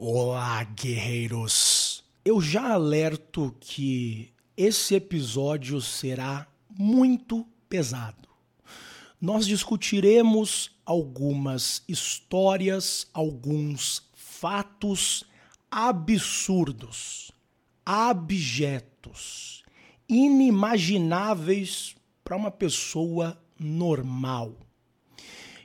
Olá, guerreiros! Eu já alerto que esse episódio será muito pesado. Nós discutiremos algumas histórias, alguns fatos absurdos, abjetos, inimagináveis para uma pessoa normal.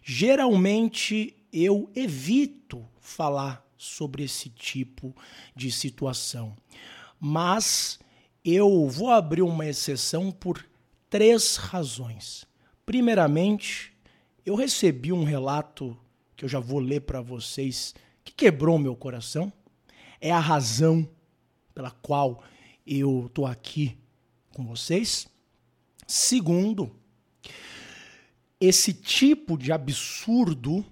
Geralmente eu evito falar sobre esse tipo de situação. Mas eu vou abrir uma exceção por três razões. Primeiramente, eu recebi um relato que eu já vou ler para vocês que quebrou meu coração. É a razão pela qual eu estou aqui com vocês. Segundo, esse tipo de absurdo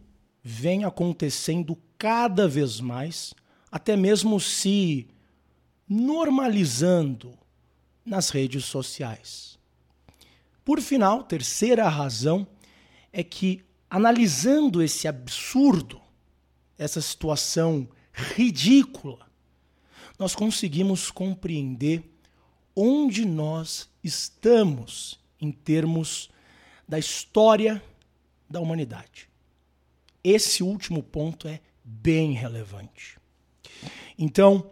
vem acontecendo cada vez mais, até mesmo se normalizando nas redes sociais. Por final, terceira razão é que, analisando esse absurdo, essa situação ridícula, nós conseguimos compreender onde nós estamos em termos da história da humanidade. Esse último ponto é bem relevante. Então,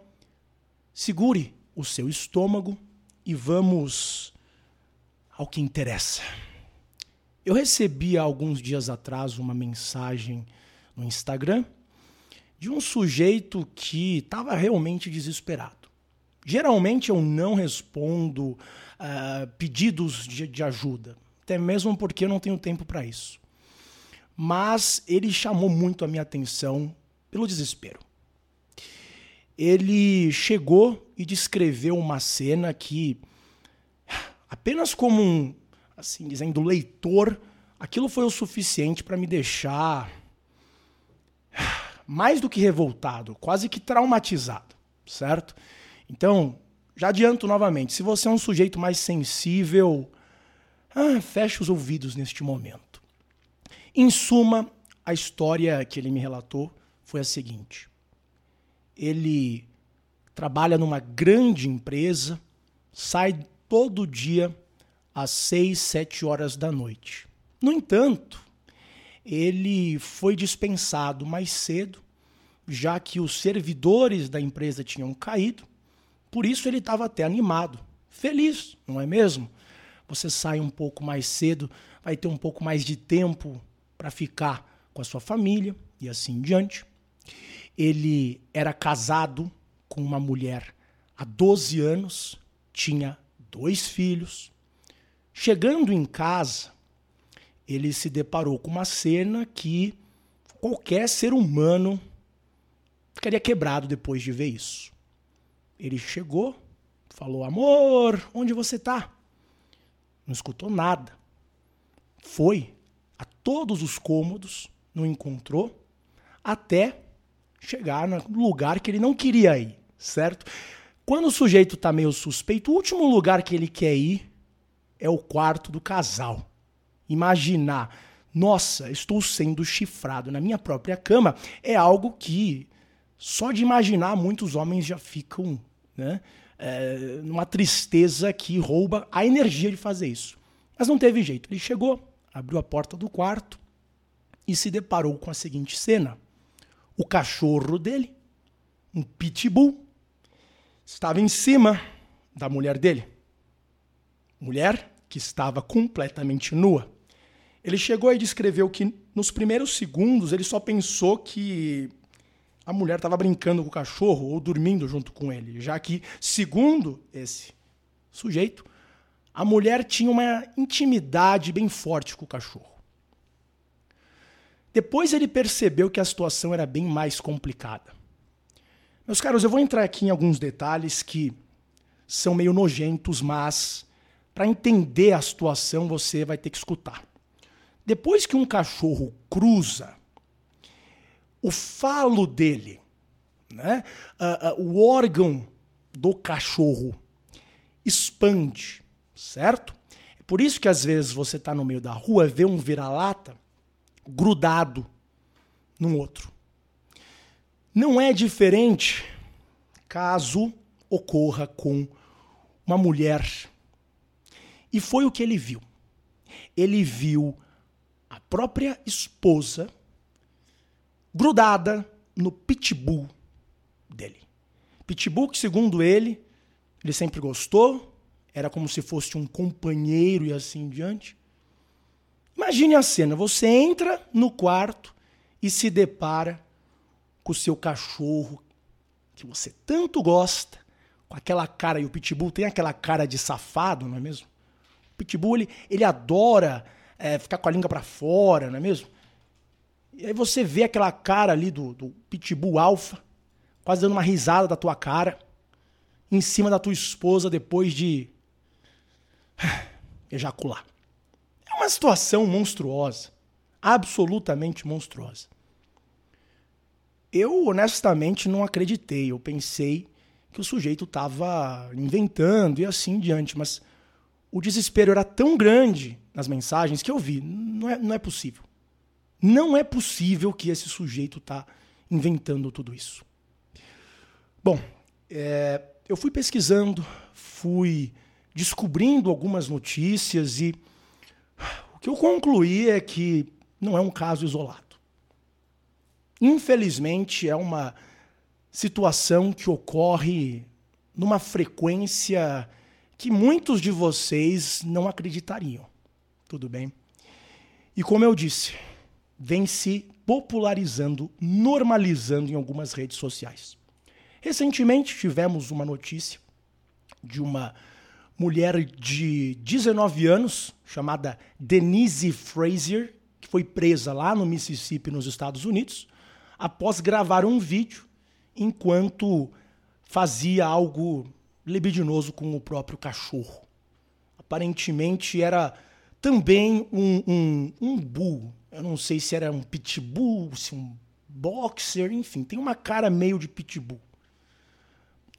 segure o seu estômago e vamos ao que interessa. Eu recebi há alguns dias atrás uma mensagem no Instagram de um sujeito que estava realmente desesperado. Geralmente eu não respondo uh, pedidos de, de ajuda, até mesmo porque eu não tenho tempo para isso. Mas ele chamou muito a minha atenção pelo desespero. Ele chegou e descreveu uma cena que, apenas como um, assim dizendo, leitor, aquilo foi o suficiente para me deixar mais do que revoltado, quase que traumatizado, certo? Então, já adianto novamente, se você é um sujeito mais sensível, ah, feche os ouvidos neste momento. Em suma, a história que ele me relatou foi a seguinte: ele trabalha numa grande empresa, sai todo dia às seis, sete horas da noite. No entanto, ele foi dispensado mais cedo, já que os servidores da empresa tinham caído. Por isso ele estava até animado, feliz, não é mesmo? Você sai um pouco mais cedo, vai ter um pouco mais de tempo para ficar com a sua família e assim diante. Ele era casado com uma mulher há 12 anos, tinha dois filhos. Chegando em casa, ele se deparou com uma cena que qualquer ser humano ficaria quebrado depois de ver isso. Ele chegou, falou: Amor, onde você está? Não escutou nada. Foi a todos os cômodos, não encontrou, até chegar no lugar que ele não queria ir, certo? Quando o sujeito está meio suspeito, o último lugar que ele quer ir é o quarto do casal. Imaginar, nossa, estou sendo chifrado na minha própria cama, é algo que só de imaginar muitos homens já ficam né, é, numa tristeza que rouba a energia de fazer isso. Mas não teve jeito. Ele chegou, abriu a porta do quarto e se deparou com a seguinte cena o cachorro dele, um pitbull, estava em cima da mulher dele. Mulher que estava completamente nua. Ele chegou e descreveu que nos primeiros segundos ele só pensou que a mulher estava brincando com o cachorro ou dormindo junto com ele, já que, segundo esse sujeito, a mulher tinha uma intimidade bem forte com o cachorro. Depois ele percebeu que a situação era bem mais complicada. Meus caros, eu vou entrar aqui em alguns detalhes que são meio nojentos, mas para entender a situação você vai ter que escutar. Depois que um cachorro cruza, o falo dele, né, uh, uh, o órgão do cachorro expande, certo? É por isso que às vezes você está no meio da rua, vê um vira-lata, grudado num outro. Não é diferente caso ocorra com uma mulher. E foi o que ele viu. Ele viu a própria esposa grudada no pitbull dele. Pitbull que, segundo ele, ele sempre gostou, era como se fosse um companheiro e assim diante. Imagine a cena: você entra no quarto e se depara com o seu cachorro que você tanto gosta, com aquela cara, e o Pitbull tem aquela cara de safado, não é mesmo? O Pitbull, ele, ele adora é, ficar com a língua para fora, não é mesmo? E aí você vê aquela cara ali do, do Pitbull alfa, quase dando uma risada da tua cara, em cima da tua esposa depois de ejacular. Situação monstruosa, absolutamente monstruosa. Eu honestamente não acreditei, eu pensei que o sujeito estava inventando e assim diante, mas o desespero era tão grande nas mensagens que eu vi, não é, não é possível. Não é possível que esse sujeito está inventando tudo isso. Bom, é, eu fui pesquisando, fui descobrindo algumas notícias e que eu concluí é que não é um caso isolado. Infelizmente, é uma situação que ocorre numa frequência que muitos de vocês não acreditariam. Tudo bem? E como eu disse, vem se popularizando, normalizando em algumas redes sociais. Recentemente tivemos uma notícia de uma mulher de 19 anos chamada Denise Frazier, que foi presa lá no Mississippi, nos Estados Unidos, após gravar um vídeo enquanto fazia algo libidinoso com o próprio cachorro. Aparentemente era também um, um, um bull. Eu não sei se era um pitbull, se um boxer, enfim, tem uma cara meio de pitbull.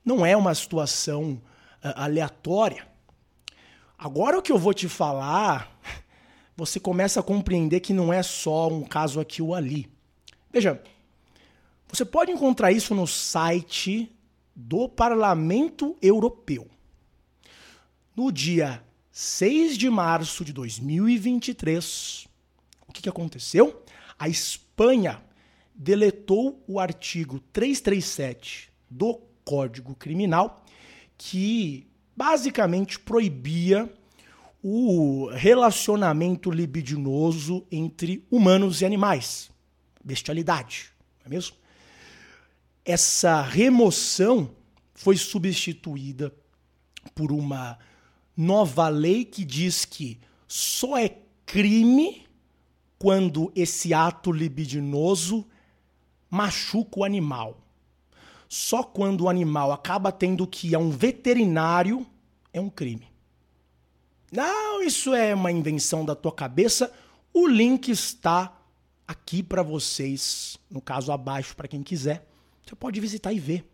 Não é uma situação uh, aleatória. Agora o que eu vou te falar, você começa a compreender que não é só um caso aqui ou ali. Veja, você pode encontrar isso no site do Parlamento Europeu. No dia 6 de março de 2023, o que, que aconteceu? A Espanha deletou o artigo 337 do Código Criminal, que basicamente proibia o relacionamento libidinoso entre humanos e animais. Bestialidade, não é mesmo? essa remoção foi substituída por uma nova lei que diz que só é crime quando esse ato libidinoso machuca o animal. Só quando o animal acaba tendo que ir a um veterinário é um crime. Não, isso é uma invenção da tua cabeça. O link está aqui para vocês, no caso abaixo para quem quiser. Você pode visitar e ver.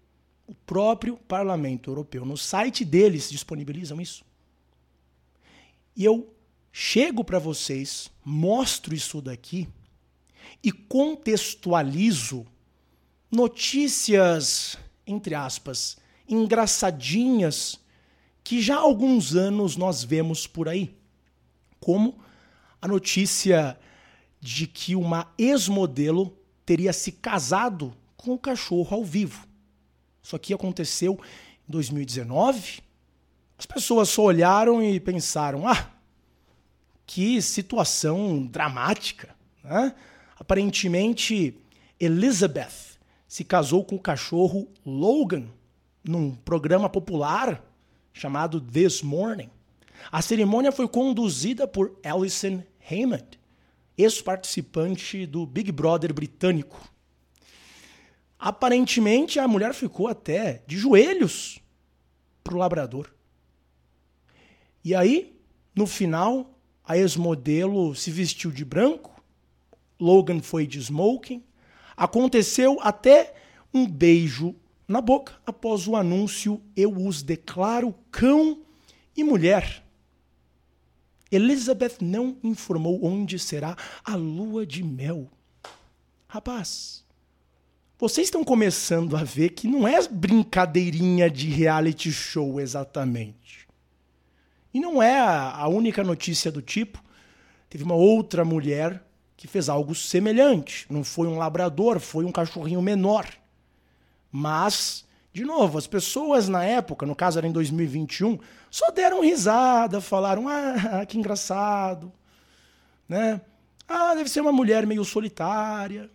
O próprio Parlamento Europeu, no site deles, disponibilizam isso. E eu chego para vocês, mostro isso daqui e contextualizo notícias, entre aspas, engraçadinhas que já há alguns anos nós vemos por aí. Como a notícia de que uma ex-modelo teria se casado com o cachorro ao vivo. Isso aqui aconteceu em 2019. As pessoas só olharam e pensaram: ah, que situação dramática. Né? Aparentemente, Elizabeth se casou com o cachorro Logan num programa popular chamado This Morning. A cerimônia foi conduzida por Alison Hammond, ex-participante do Big Brother britânico. Aparentemente, a mulher ficou até de joelhos pro labrador. E aí, no final, a ex-modelo se vestiu de branco, Logan foi de smoking. Aconteceu até um beijo na boca após o anúncio Eu os declaro cão e mulher. Elizabeth não informou onde será a lua de mel. Rapaz, vocês estão começando a ver que não é brincadeirinha de reality show exatamente. E não é a única notícia do tipo. Teve uma outra mulher que fez algo semelhante. Não foi um labrador, foi um cachorrinho menor. Mas, de novo, as pessoas na época, no caso era em 2021, só deram risada, falaram: ah, que engraçado. Né? Ah, deve ser uma mulher meio solitária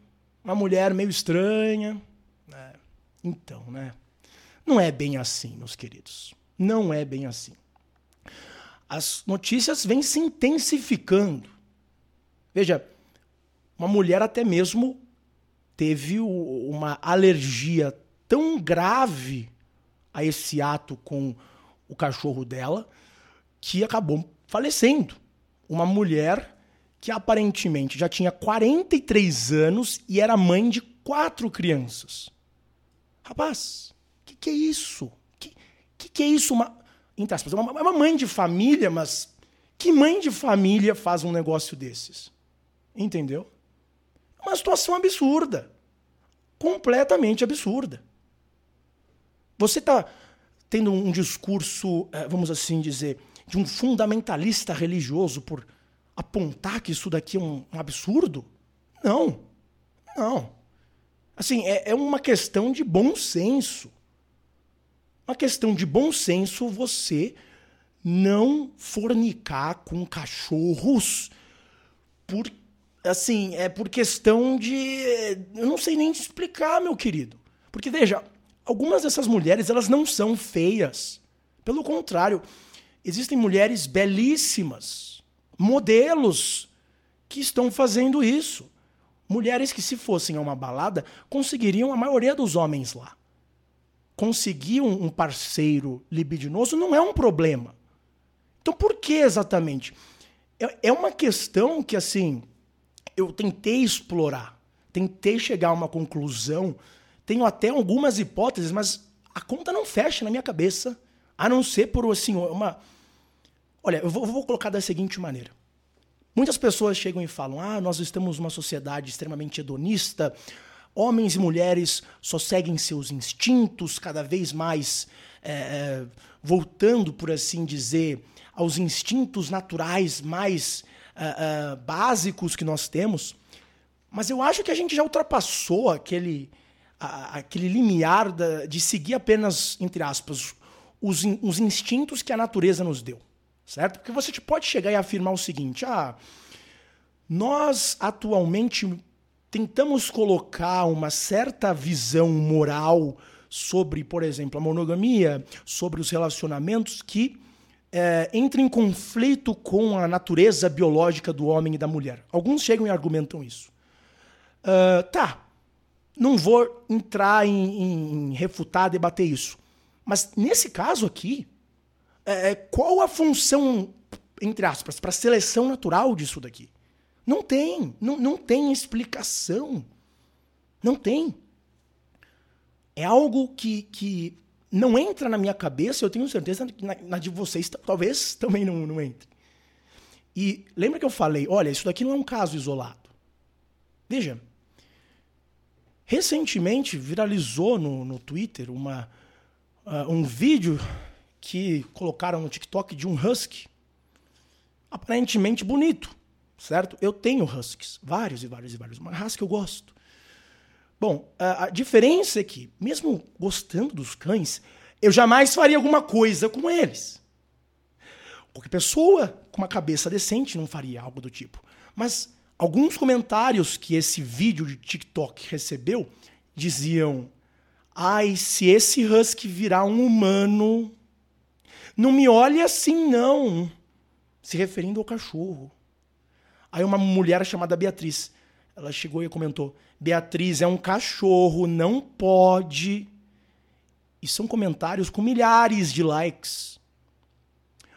uma mulher meio estranha. É. Então, né? Não é bem assim, meus queridos. Não é bem assim. As notícias vêm se intensificando. Veja, uma mulher até mesmo teve uma alergia tão grave a esse ato com o cachorro dela que acabou falecendo. Uma mulher que aparentemente já tinha 43 anos e era mãe de quatro crianças. Rapaz, o que, que, é isso? O que, que, que, é isso? Uma, entre aspas, uma, uma mãe de família, mas que mãe de família faz um negócio desses? Entendeu? Uma situação absurda. Completamente absurda. Você está tendo um discurso, eh, vamos assim dizer, de um fundamentalista religioso por apontar que isso daqui é um, absurdo? Não. Não. Assim, é, é uma questão de bom senso. Uma questão de bom senso você não fornicar com cachorros por assim, é por questão de eu não sei nem explicar, meu querido. Porque veja, algumas dessas mulheres, elas não são feias. Pelo contrário, existem mulheres belíssimas modelos que estão fazendo isso. Mulheres que, se fossem a uma balada, conseguiriam a maioria dos homens lá. Conseguir um parceiro libidinoso não é um problema. Então, por que exatamente? É, é uma questão que, assim, eu tentei explorar, tentei chegar a uma conclusão, tenho até algumas hipóteses, mas a conta não fecha na minha cabeça, a não ser por, assim, uma Olha, eu vou, vou colocar da seguinte maneira. Muitas pessoas chegam e falam: ah, nós estamos numa sociedade extremamente hedonista, homens e mulheres só seguem seus instintos, cada vez mais é, voltando, por assim dizer, aos instintos naturais mais é, básicos que nós temos. Mas eu acho que a gente já ultrapassou aquele, a, aquele limiar da, de seguir apenas, entre aspas, os, os instintos que a natureza nos deu certo? Porque você pode chegar e afirmar o seguinte: ah, nós atualmente tentamos colocar uma certa visão moral sobre, por exemplo, a monogamia, sobre os relacionamentos que é, entra em conflito com a natureza biológica do homem e da mulher. Alguns chegam e argumentam isso. Uh, tá, não vou entrar em, em refutar, debater isso. Mas nesse caso aqui, é, é, qual a função, entre aspas, para a seleção natural disso daqui? Não tem. Não, não tem explicação. Não tem. É algo que, que não entra na minha cabeça, eu tenho certeza que na, na de vocês talvez também não, não entre. E lembra que eu falei, olha, isso daqui não é um caso isolado. Veja, recentemente viralizou no, no Twitter uma, uh, um vídeo que colocaram no TikTok de um husky aparentemente bonito, certo? Eu tenho huskies, vários e vários e vários, uma raça que eu gosto. Bom, a, a diferença é que, mesmo gostando dos cães, eu jamais faria alguma coisa com eles. Qualquer pessoa com uma cabeça decente não faria algo do tipo. Mas alguns comentários que esse vídeo de TikTok recebeu diziam: Ai, se esse husky virar um humano, não me olhe assim, não. Se referindo ao cachorro. Aí uma mulher chamada Beatriz, ela chegou e comentou: Beatriz é um cachorro, não pode. E são comentários com milhares de likes.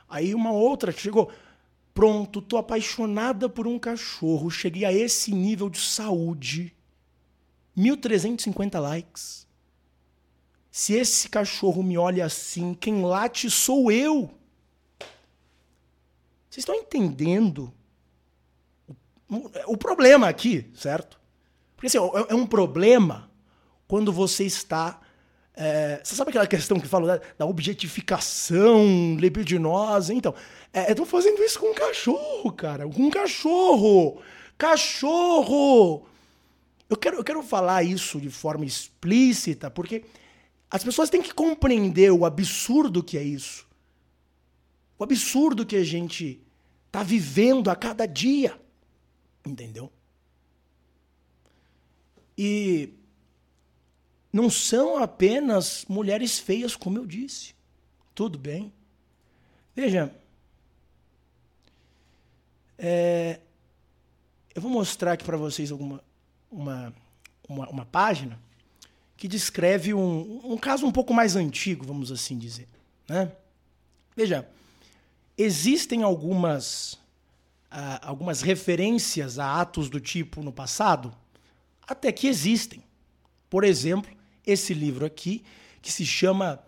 Aí uma outra chegou: Pronto, tô apaixonada por um cachorro, cheguei a esse nível de saúde. 1350 likes. Se esse cachorro me olha assim, quem late sou eu. Vocês estão entendendo o, o problema aqui, certo? Porque assim, é, é um problema quando você está. É, você sabe aquela questão que fala da, da objetificação libidinosa? Então, é, estão fazendo isso com um cachorro, cara. Com um cachorro! Cachorro! Eu quero, eu quero falar isso de forma explícita, porque as pessoas têm que compreender o absurdo que é isso. O absurdo que a gente está vivendo a cada dia. Entendeu? E não são apenas mulheres feias, como eu disse. Tudo bem. Veja, é, eu vou mostrar aqui para vocês alguma uma, uma, uma, página que descreve um, um caso um pouco mais antigo, vamos assim dizer. Né? Veja, existem algumas, algumas referências a atos do tipo no passado? Até que existem. Por exemplo, esse livro aqui, que se chama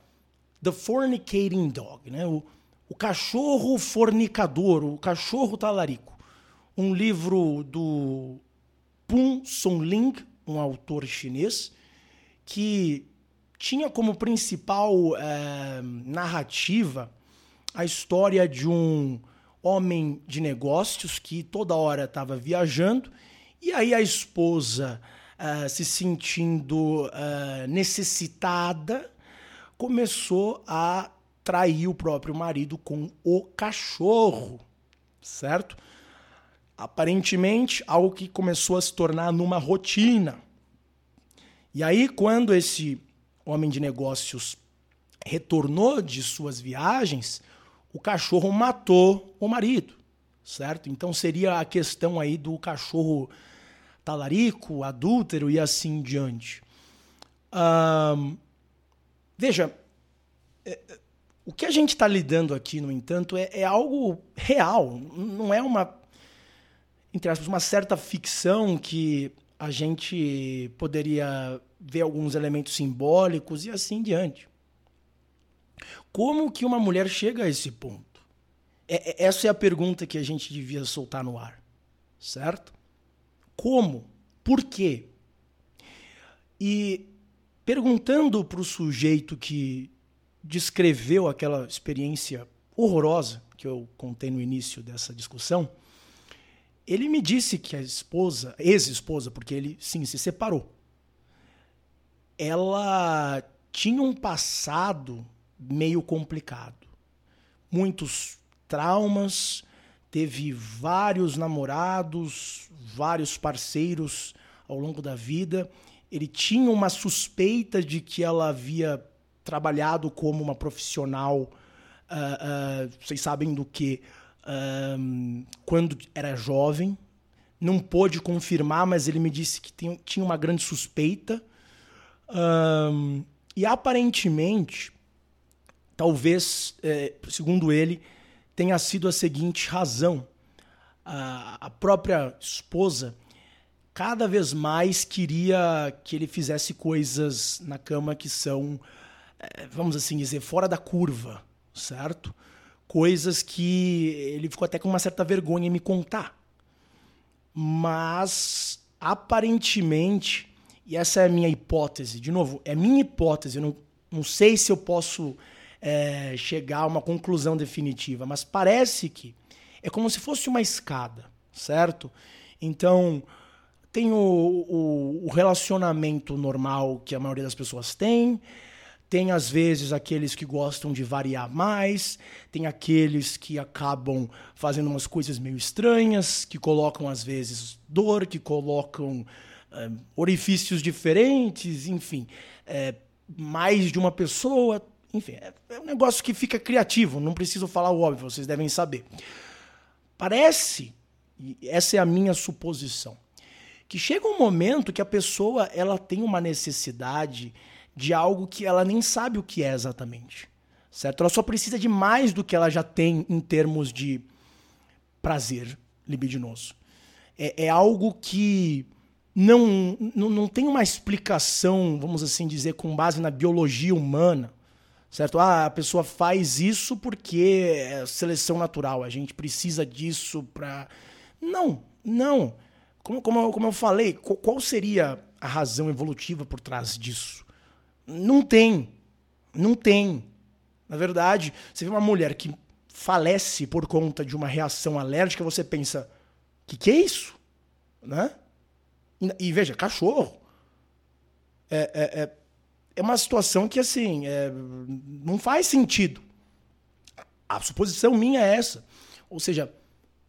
The Fornicating Dog, né? o, o cachorro fornicador, o cachorro talarico. Um livro do Pun Sonling, um autor chinês, que tinha como principal é, narrativa a história de um homem de negócios que toda hora estava viajando e aí a esposa, uh, se sentindo uh, necessitada, começou a trair o próprio marido com o cachorro, certo? Aparentemente, algo que começou a se tornar numa rotina. E aí, quando esse homem de negócios retornou de suas viagens, o cachorro matou o marido, certo? Então seria a questão aí do cachorro talarico, adúltero e assim diante. Veja, é, o que a gente está lidando aqui, no entanto, é, é, algo real, não é uma, entre aspas, uma certa ficção que a gente poderia ver alguns elementos simbólicos e assim diante. Como que uma mulher chega a esse ponto? É, é, essa é a pergunta que a gente devia soltar no ar, certo? Como? Por quê? E perguntando para o sujeito que descreveu aquela experiência horrorosa que eu contei no início dessa discussão, ele me disse que a esposa, ex-esposa, porque ele sim se separou, ela tinha um passado meio complicado. Muitos traumas, teve vários namorados, vários parceiros ao longo da vida. Ele tinha uma suspeita de que ela havia trabalhado como uma profissional, uh, uh, vocês sabem do que, uh, quando era jovem. Não pôde confirmar, mas ele me disse que tem, tinha uma grande suspeita. e aparentemente, talvez, eh, segundo ele, tenha sido a seguinte razão. A, a própria esposa cada vez mais queria que ele fizesse coisas na cama que são, eh, vamos assim dizer, fora da curva, certo? Coisas que ele ficou até com uma certa vergonha em me contar. Mas, aparentemente, e essa é a minha hipótese, de novo, é minha hipótese, eu não, não sei se eu posso é, chegar a uma conclusão definitiva, mas parece que é como se fosse uma escada, certo? Então, tem o, o, o relacionamento normal que a maioria das pessoas tem, tem às vezes aqueles que gostam de variar mais, tem aqueles que acabam fazendo umas coisas meio estranhas, que colocam às vezes dor, que colocam é, orifícios diferentes, enfim, é, mais de uma pessoa. Enfim, é, é um negócio que fica criativo, não preciso falar o óbvio, vocês devem saber. Parece, e essa é a minha suposição, que chega um momento que a pessoa ela tem uma necessidade de algo que ela nem sabe o que é exatamente. Certo? Ela só precisa de mais do que ela já tem em termos de prazer libidinoso. É, é algo que não, não, não tem uma explicação, vamos assim dizer, com base na biologia humana certo? Ah, a pessoa faz isso porque é seleção natural, a gente precisa disso para. Não, não. Como, como, como eu falei, qual seria a razão evolutiva por trás disso. Não tem. Não tem. Na verdade, você vê uma mulher que falece por conta de uma reação alérgica, você pensa, que que é isso? Né? E, e veja, cachorro. É, é, é, é, uma situação que, assim, é, não faz sentido. A suposição minha é essa. Ou seja,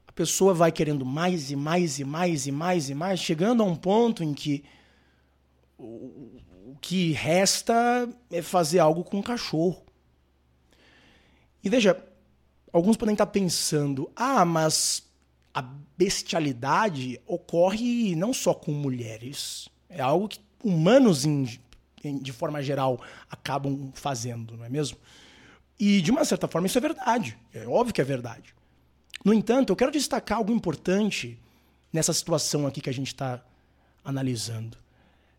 a pessoa vai querendo mais e mais e mais e mais e mais, chegando a um ponto em que o, o que resta é fazer algo com o cachorro. E veja, alguns podem estar pensando: ah, mas a bestialidade ocorre não só com mulheres. É algo que humanos, de forma geral, acabam fazendo, não é mesmo? E, de uma certa forma, isso é verdade. É óbvio que é verdade. No entanto, eu quero destacar algo importante nessa situação aqui que a gente está analisando.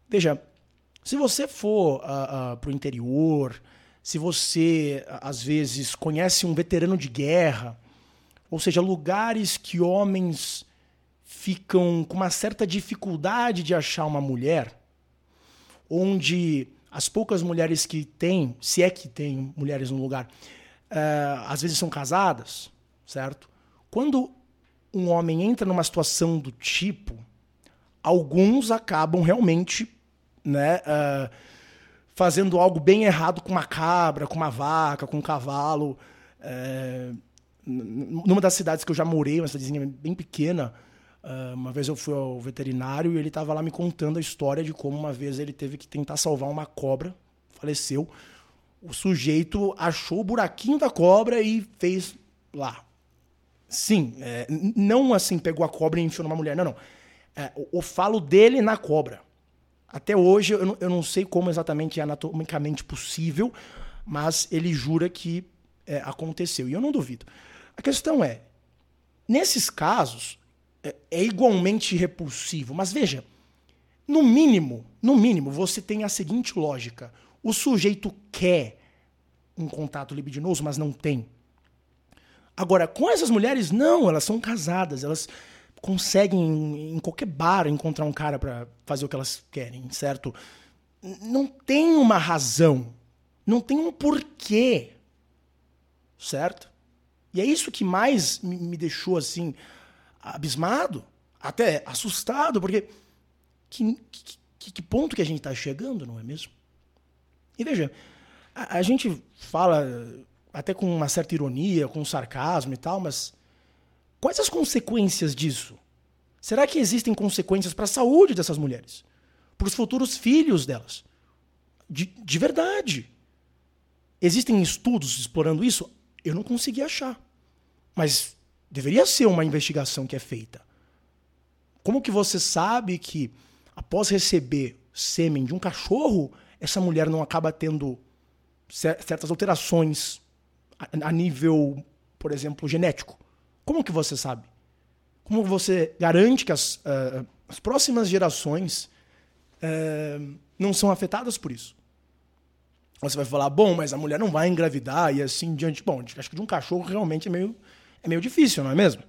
Veja, se você for uh, uh, para o interior, se você, às vezes, conhece um veterano de guerra, ou seja, lugares que homens ficam com uma certa dificuldade de achar uma mulher, onde as poucas mulheres que tem, se é que tem mulheres no lugar, uh, às vezes são casadas, certo? Quando um homem entra numa situação do tipo, alguns acabam realmente, né, uh, fazendo algo bem errado com uma cabra, com uma vaca, com um cavalo. É, numa das cidades que eu já morei, uma cidadezinha bem pequena, uh, uma vez eu fui ao veterinário e ele estava lá me contando a história de como uma vez ele teve que tentar salvar uma cobra, faleceu. O sujeito achou o buraquinho da cobra e fez lá. Sim, é, não assim pegou a cobra e enfiou numa mulher, não, não. É, o, o falo dele na cobra. Até hoje eu não, eu não sei como exatamente é anatomicamente possível, mas ele jura que é, aconteceu. E eu não duvido. A questão é, nesses casos, é, é igualmente repulsivo. Mas veja, no mínimo, no mínimo, você tem a seguinte lógica. O sujeito quer um contato libidinoso, mas não tem. Agora, com essas mulheres, não, elas são casadas, elas conseguem em qualquer bar encontrar um cara para fazer o que elas querem, certo? Não tem uma razão, não tem um porquê, certo? E é isso que mais me deixou assim abismado, até assustado, porque que, que, que ponto que a gente está chegando, não é mesmo? E veja, a, a gente fala até com uma certa ironia, com sarcasmo e tal, mas Quais as consequências disso? Será que existem consequências para a saúde dessas mulheres? Para os futuros filhos delas? De, de verdade. Existem estudos explorando isso? Eu não consegui achar. Mas deveria ser uma investigação que é feita. Como que você sabe que após receber sêmen de um cachorro, essa mulher não acaba tendo certas alterações a nível, por exemplo, genético? Como que você sabe? Como você garante que as, uh, as próximas gerações uh, não são afetadas por isso? Você vai falar, bom, mas a mulher não vai engravidar e assim diante. Bom, acho que de um cachorro realmente é meio, é meio difícil, não é mesmo?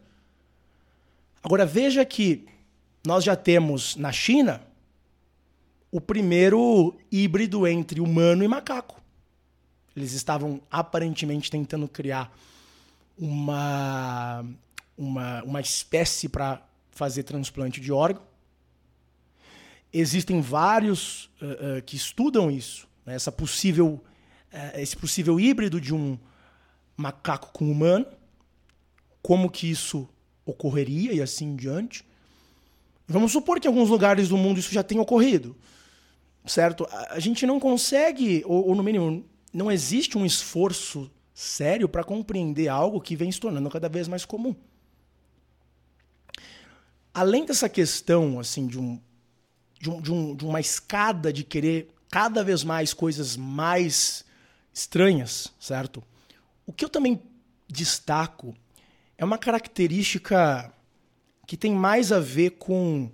Agora veja que nós já temos na China o primeiro híbrido entre humano e macaco. Eles estavam aparentemente tentando criar uma, uma, uma espécie para fazer transplante de órgão. Existem vários uh, uh, que estudam isso, né? essa possível, uh, esse possível híbrido de um macaco com humano, como que isso ocorreria e assim em diante. Vamos supor que em alguns lugares do mundo isso já tenha ocorrido, certo? A gente não consegue, ou, ou no mínimo, não existe um esforço sério para compreender algo que vem se tornando cada vez mais comum. Além dessa questão assim de, um, de, um, de, um, de uma escada de querer cada vez mais coisas mais estranhas, certo? O que eu também destaco é uma característica que tem mais a ver com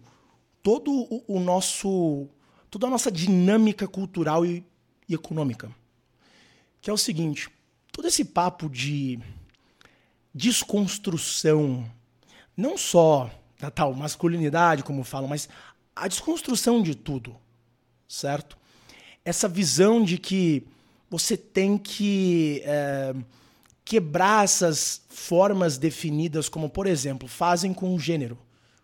todo o, o nosso toda a nossa dinâmica cultural e, e econômica, que é o seguinte: todo esse papo de desconstrução, não só da tal masculinidade, como falam, mas a desconstrução de tudo, certo? Essa visão de que você tem que é, quebrar essas formas definidas, como, por exemplo, fazem com gênero,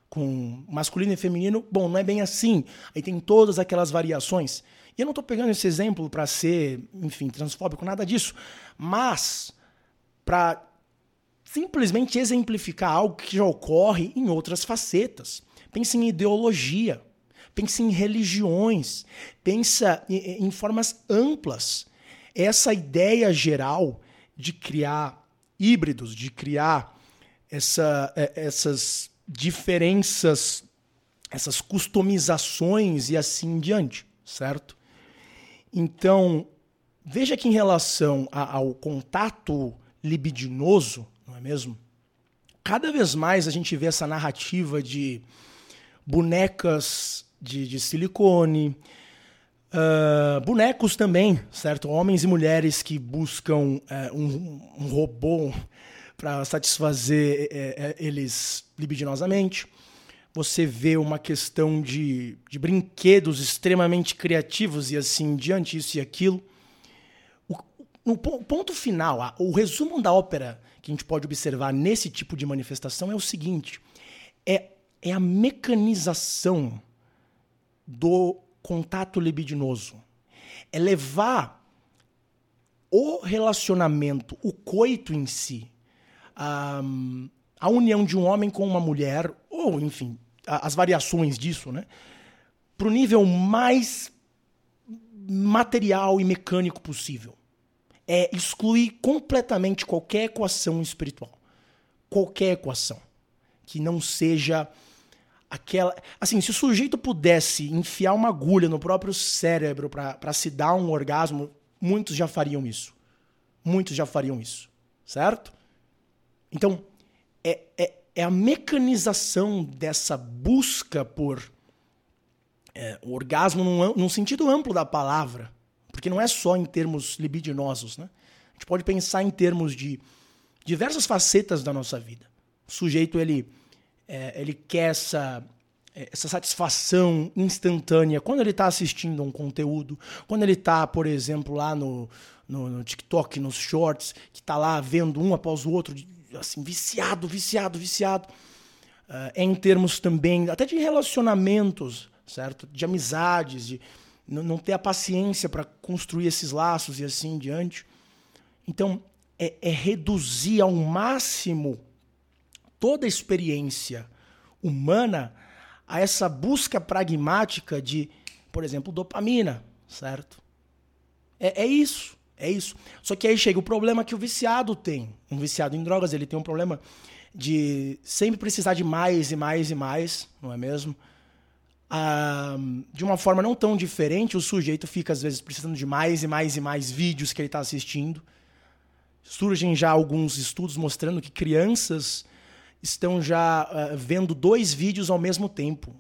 com masculino e feminino. Bom, não é bem assim. Aí tem todas aquelas variações. E eu não estou pegando esse exemplo para ser, enfim, transfóbico, nada disso. Mas para simplesmente exemplificar algo que já ocorre em outras facetas. Pense em ideologia, pense em religiões, pensa em, em formas amplas. Essa ideia geral de criar híbridos, de criar essa, é, essas diferenças, essas customizações e assim em diante, certo? Então, veja que em relação ao contato libidinoso, não é mesmo? Cada vez mais a gente vê essa narrativa de bonecas de, de silicone, uh, bonecos também, certo? Homens e mulheres que buscam uh, um, um, robô para satisfazer uh, eles libidinosamente. Você vê uma questão de, de brinquedos extremamente criativos e assim diante, isso e aquilo. O, o ponto final, o resumo da ópera que a gente pode observar nesse tipo de manifestação é o seguinte: é, é a mecanização do contato libidinoso. É levar o relacionamento, o coito em si, a, a união de um homem com uma mulher, ou enfim, as variações disso, né? Para o nível mais material e mecânico possível. É excluir completamente qualquer equação espiritual. Qualquer equação. Que não seja aquela. Assim, se o sujeito pudesse enfiar uma agulha no próprio cérebro para se dar um orgasmo, muitos já fariam isso. Muitos já fariam isso. Certo? Então, é, é, é a mecanização dessa busca por é, orgasmo num, num, sentido amplo da palavra, porque não é só em termos libidinosos, né? A gente pode pensar em termos de diversas facetas da nossa vida. O sujeito ele é, ele quer essa é, essa satisfação instantânea quando ele está assistindo um conteúdo, quando ele está, por exemplo, lá no, no, no TikTok, nos shorts, que está lá vendo um após o outro, assim, viciado, viciado, viciado. Uh, em termos também, até de relacionamentos, certo? De amizades, de não ter a paciência para construir esses laços e assim em diante. Então, é, é reduzir ao máximo toda a experiência humana a essa busca pragmática de, por exemplo, dopamina, certo? É, é isso. É isso. Só que aí chega o problema que o viciado tem. Um viciado em drogas, ele tem um problema de sempre precisar de mais e mais e mais, não é mesmo? Ah, de uma forma não tão diferente, o sujeito fica, às vezes, precisando de mais e mais e mais vídeos que ele está assistindo. Surgem já alguns estudos mostrando que crianças estão já uh, vendo dois vídeos ao mesmo tempo.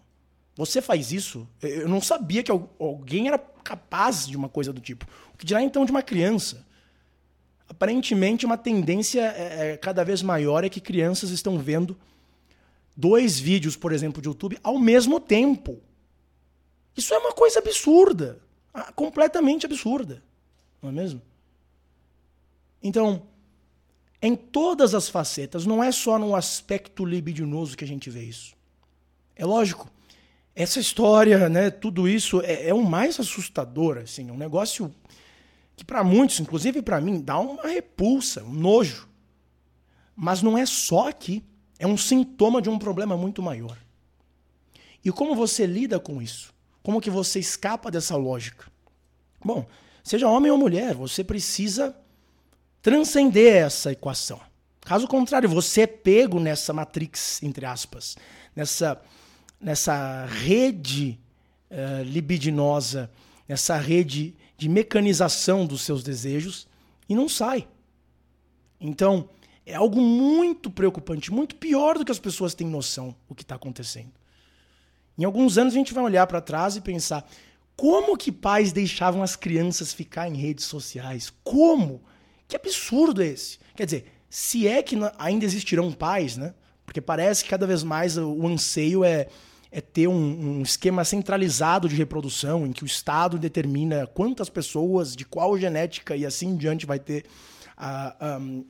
Você faz isso? Eu não sabia que alguém era capaz de uma coisa do tipo. O que dirá então de uma criança? Aparentemente, uma tendência é, é, cada vez maior é que crianças estão vendo dois vídeos, por exemplo, de YouTube ao mesmo tempo. Isso é uma coisa absurda. Ah, completamente absurda. Não é mesmo? Então, em todas as facetas, não é só no aspecto libidinoso que a gente vê isso. É lógico essa história, né, tudo isso é, é o mais assustador, assim, um negócio que para muitos, inclusive para mim, dá uma repulsa, um nojo. Mas não é só aqui, é um sintoma de um problema muito maior. E como você lida com isso? Como que você escapa dessa lógica? Bom, seja homem ou mulher, você precisa transcender essa equação. Caso contrário, você é pego nessa matrix, entre aspas, nessa nessa rede uh, libidinosa, nessa rede de mecanização dos seus desejos e não sai. Então, é algo muito preocupante, muito pior do que as pessoas têm noção o que está acontecendo. Em alguns anos a gente vai olhar para trás e pensar como que pais deixavam as crianças ficar em redes sociais? Como? Que absurdo é esse? Quer dizer, se é que ainda existirão pais, né? Porque parece que cada vez mais o anseio é é ter um, um, esquema centralizado de reprodução, em que o Estado determina quantas pessoas, de qual genética e assim em diante vai ter. Uh, um,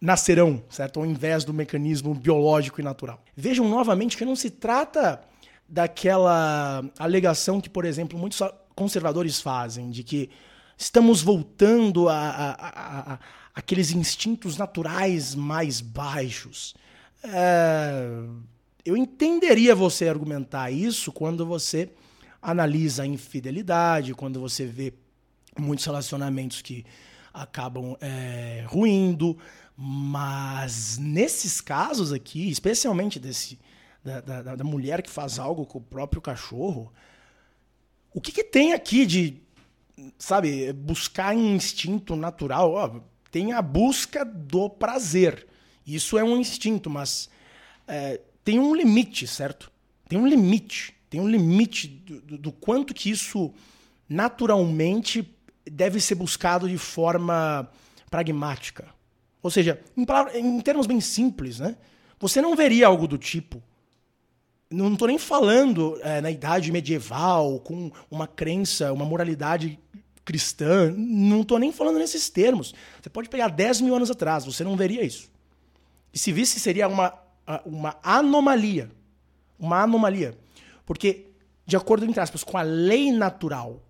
nascerão, certo? Ao invés do mecanismo biológico e natural. Vejam novamente que não se trata daquela alegação que, por exemplo, muitos conservadores fazem, de que estamos voltando a, a, a, aqueles instintos naturais mais baixos. É, eu entenderia você argumentar isso quando você analisa a infidelidade, quando você vê muitos relacionamentos que acabam é, ruindo, mas nesses casos aqui, especialmente desse da, da, da, mulher que faz algo com o próprio cachorro, o que, que tem aqui de, sabe, buscar instinto natural? Ó, tem a busca do prazer. Isso é um instinto, mas é, tem um limite, certo? Tem um limite. Tem um limite do, do, do quanto que isso naturalmente deve ser buscado de forma pragmática. Ou seja, em, em termos bem simples, né? Você não veria algo do tipo. Não estou nem falando é, na idade medieval, com uma crença, uma moralidade cristã. Não estou nem falando nesses termos. Você pode pegar 10 mil anos atrás, você não veria isso. E se visse, seria uma, uma anomalia. Uma anomalia. Porque, de acordo, entre aspas, com a lei natural,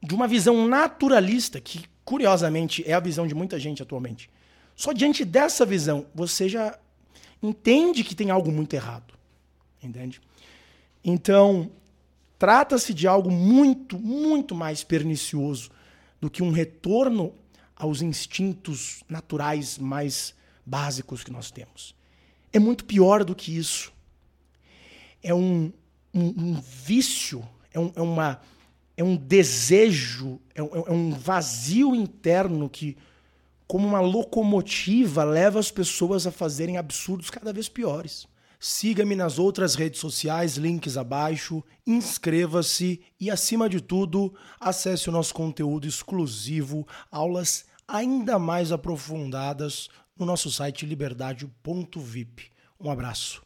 de uma visão naturalista, que curiosamente é a visão de muita gente atualmente, só diante dessa visão você já entende que tem algo muito errado. Entende? Então, trata-se de algo muito, muito mais pernicioso do que um retorno aos instintos naturais mais básicos que nós temos. É muito pior do que isso. É um, um, um vício, é, um, é, uma, é um desejo, é um, é um vazio interno que, como uma locomotiva, leva as pessoas a fazerem absurdos cada vez piores. Siga-me nas outras redes sociais, links abaixo, inscreva-se e, acima de tudo, acesse o nosso conteúdo exclusivo, aulas ainda mais aprofundadas no nosso site liberdade.vip. Um abraço.